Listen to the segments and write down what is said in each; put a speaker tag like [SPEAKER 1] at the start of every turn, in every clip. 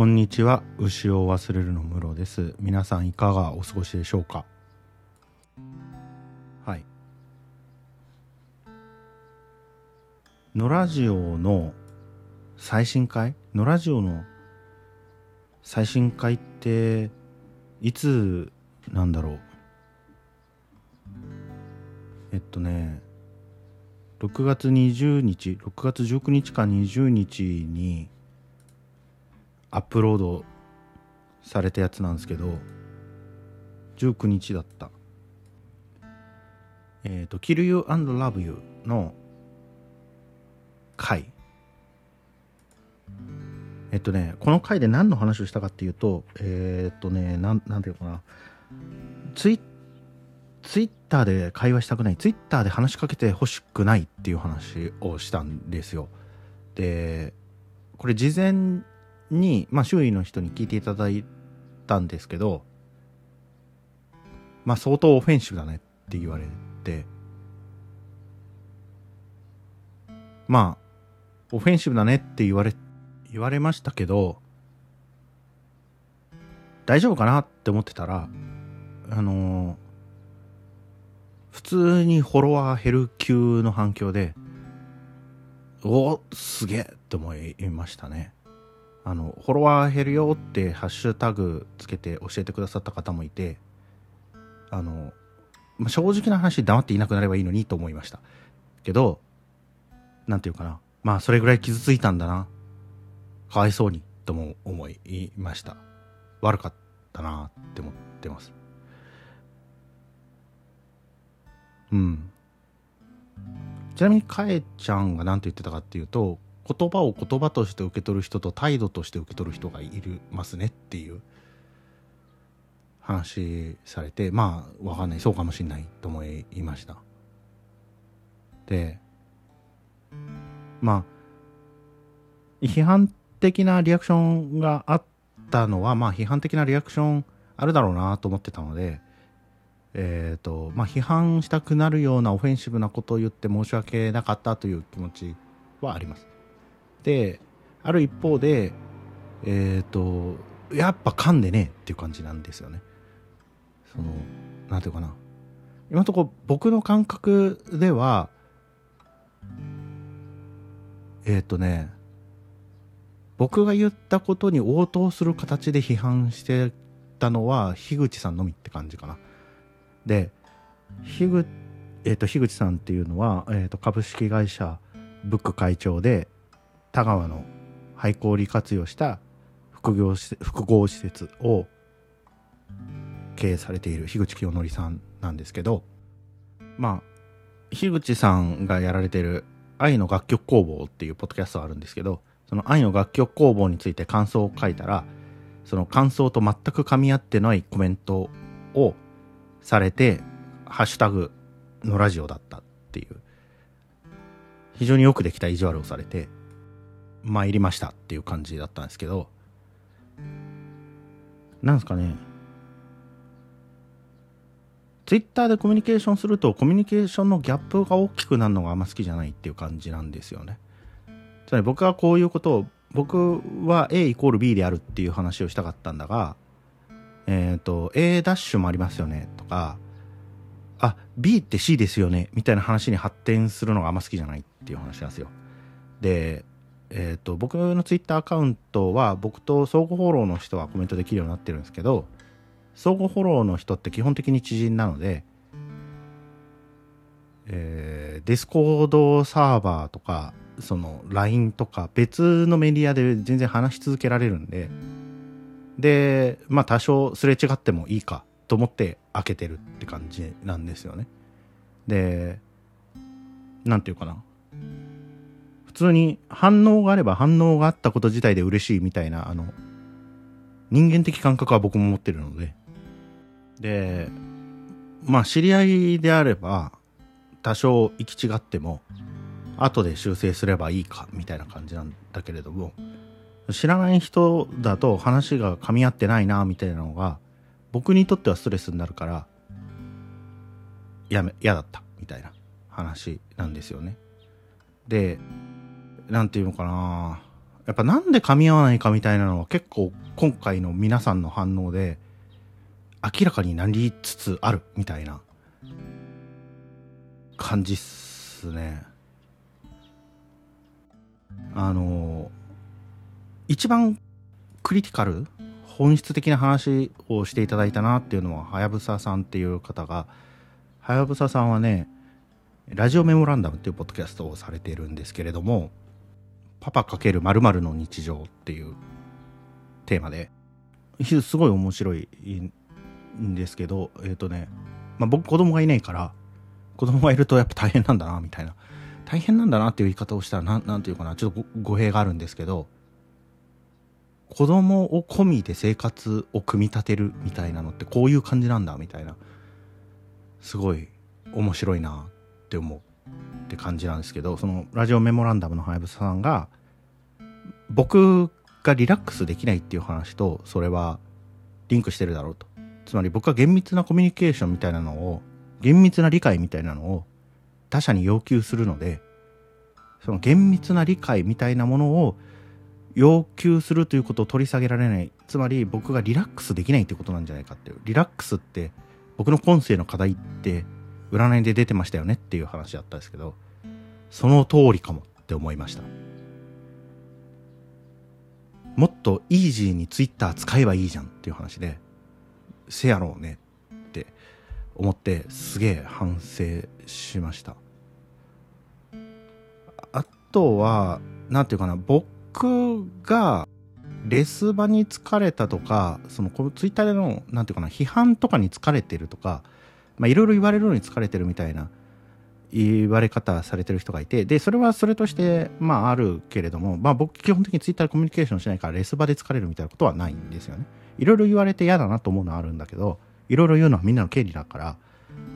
[SPEAKER 1] こんにちは。牛を忘れるのムロです。皆さんいかがお過ごしでしょうか？はい。野ラジオの最新回？野ラジオの最新回っていつなんだろう？えっとね6月20日6月19日か20日にアップロードされたやつなんですけど19日だった。えっ、ー、と「Kill You and Love You」の回。えっとねこの回で何の話をしたかっていうとえっとねなんなんていうかな。ツイツイッターで会話したくない。ツイッターで話しかけてほしくないっていう話をしたんですよ。でこれ事前に、まあ、周囲の人に聞いていただいたんですけど、まあ、相当オフェンシブだねって言われて、まあ、オフェンシブだねって言われ、言われましたけど、大丈夫かなって思ってたら、あのー、普通にフォロワー減る級の反響で、おすげえって思いましたね。あのフォロワー減るよってハッシュタグつけて教えてくださった方もいてあの、まあ、正直な話黙っていなくなればいいのにと思いました。けど何て言うかな。まあそれぐらい傷ついたんだな。かわいそうにとも思いました。悪かったなって思ってます。うん。ちなみにかえちゃんが何て言ってたかっていうと言葉を言葉として受け取る人と態度として受け取る人がいるますねっていう話されてまあわかんないそうかもしんないと思いました。でまあ批判的なリアクションがあったのはまあ批判的なリアクションあるだろうなと思ってたのでえっ、ー、とまあ批判したくなるようなオフェンシブなことを言って申し訳なかったという気持ちはあります。である一方でえっ、ー、とやっぱ噛んでねっていう感じなんですよね。そのなんていうかな。今のところ僕の感覚ではえっ、ー、とね僕が言ったことに応答する形で批判してたのは樋口さんのみって感じかな。で樋口,、えーと、樋口さんっていうのは、えーと株式会社ブック会長で田川の廃校利活用した複業複合施設を経営されている樋口清則さんなんですけどまあ樋口さんがやられてる「愛の楽曲工房」っていうポッドキャストがあるんですけどその愛の楽曲工房について感想を書いたらその感想と全く噛み合ってないコメントをされて「ハッシュタグのラジオだった」っていう非常によくできた意地悪をされて参りましたっていう感じだったんですけどなんですかね。ツイッターでコミュニケーションするとコミュニケーションのギャップが大きくなるのがあんま好きじゃないっていう感じなんですよね。つまり僕はこういうことを僕は A イコール B であるっていう話をしたかったんだがえっ、ー、と A ダッシュもありますよねとかあ B って C ですよねみたいな話に発展するのがあんま好きじゃないっていう話なんですよ。でえーと、僕のツイッターアカウントは僕と相互フォローの人はコメントできるようになってるんですけど相互フォローの人って基本的に知人なので、えー、ディスコードサーバーとかその LINE とか別のメディアで全然話し続けられるんででまあ多少すれ違ってもいいかと思って開けてるって感じなんですよね。で何て言うかな。普通に反応があれば反応があったこと自体で嬉しいみたいな、あの、人間的感覚は僕も持ってるので。で、まあ知り合いであれば、多少行き違っても、後で修正すればいいか、みたいな感じなんだけれども、知らない人だと話が噛み合ってないな、みたいなのが、僕にとってはストレスになるから、やめ、嫌だった、みたいな話なんですよね。で、なんていうのかなやっぱなんで噛み合わないかみたいなのは結構今回の皆さんの反応で明らかになりつつあるみたいな感じっすね。あの一番クリティカル本質的な話をしていただいたなっていうのははやぶささんっていう方がはやぶささんはねラジオメモランダムっていうポッドキャストをされているんですけれどもパパ×〇〇の日常っていうテーマですごい面白いんですけどえっ、ー、とね、まあ、僕子供がいないから子供がいるとやっぱ大変なんだなみたいな。大変なんだなっていう言い方をしたらなんなんていうかなちょっと語弊があるんですけど子供を込みで生活を組み立てるみたいなのってこういう感じなんだみたいな。すごい面白いなって思う。って感じなんですけどそのラジオメモランダムのはやぶささんが僕がリラックスできないっていう話とそれはリンクしてるだろうと。つまり僕は厳密なコミュニケーションみたいなのを厳密な理解みたいなのを他者に要求するのでその厳密な理解みたいなものを要求するということを取り下げられない。つまり僕がリラックスできないってことなんじゃないかっていう。リラックスって僕の今世の課題って占いで出てましたよねっていう話だったんですけどその通りかもって思いました。もっとイージーにツイッター使えばいいじゃんっていう話でせやろうねって思ってすげえ反省しました。あとは何て言うかな僕がレス場に疲れたとかそのツイッターでの何て言うかな批判とかに疲れてるとかいろいろ言われるのに疲れてるみたいな言われ方されてる人がいてでそれはそれとしてまああるけれどもまあ僕基本的にツイッターでコミュニケーションしないからレス場で疲れるみたいなことはないんですよね。いろいろ言われて嫌だなと思うのはあるんだけどいろいろ言うのはみんなの権利だから、ま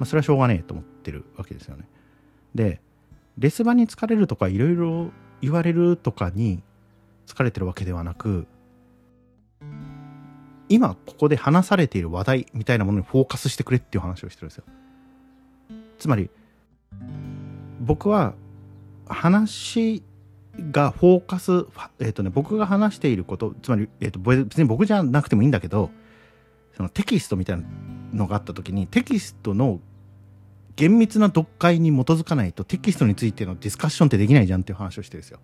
[SPEAKER 1] あ、それはしょうがねえと思ってるわけですよね。でレス場に疲れるとかいろいろ言われるとかに疲れてるわけではなく今ここで話されている話題みたいなものにフォーカスしてくれっていう話をしてるんですよつまり僕は話がフォーカス、えっ、ー、とね、僕が話していること、つまり、えっ、ー、と、別に僕じゃなくてもいいんだけど、そのテキストみたいなのがあった時に、テキストの厳密な読解に基づかないとテキストについてのディスカッションってできないじゃんっていう話をしてるんですよ。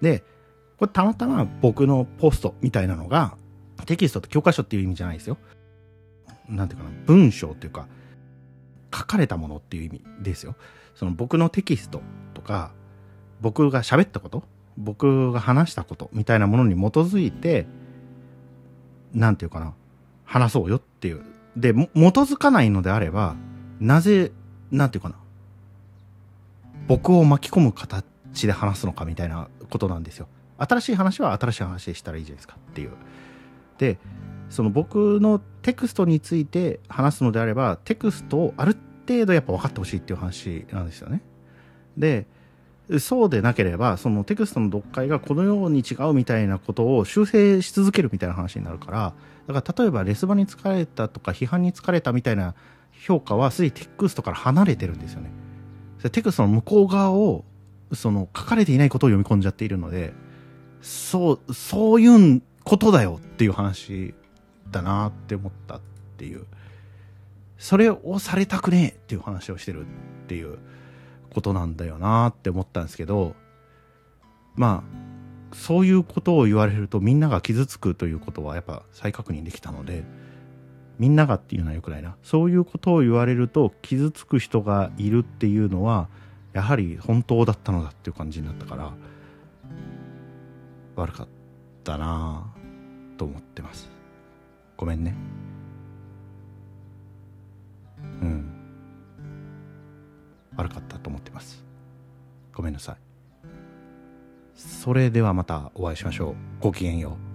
[SPEAKER 1] で、これたまたま僕のポストみたいなのが、テキストって教科書っていう意味じゃないですよ。なんていうかな、文章っていうか、書かれたものっていう意味ですよ。その僕のテキストとか、僕が喋ったこと、僕が話したことみたいなものに基づいて、なんていうかな、話そうよっていう。で、基づかないのであれば、なぜ、なんていうかな、僕を巻き込む形で話すのかみたいなことなんですよ。新しい話は新しい話でしたらいいじゃないですかっていう。で、その僕のテクストについて話すのであれば、テクストをある程度やっぱ分かってほしいっていう話なんですよね。で、そうでなければ、そのテクストの読解がこのように違うみたいなことを修正し続けるみたいな話になるから、だから例えばレス場に疲れたとか批判に疲れたみたいな評価はすでにテクストから離れてるんですよね。テクストの向こう側を、その書かれていないことを読み込んじゃっているので、そう、そういうんことだよっていう話だなって思ったっていう。それをされたくねえっていう話をしてるっていうことなんだよなって思ったんですけど、まあ、そういうことを言われるとみんなが傷つくということはやっぱ再確認できたので、みんながっていうのはよくないな。そういうことを言われると傷つく人がいるっていうのは、やはり本当だったのだっていう感じになったから、悪かったなと思ってます。ごめんね。うん。悪かったと思ってます。ごめんなさい。それではまたお会いしましょう。ごきげんよう。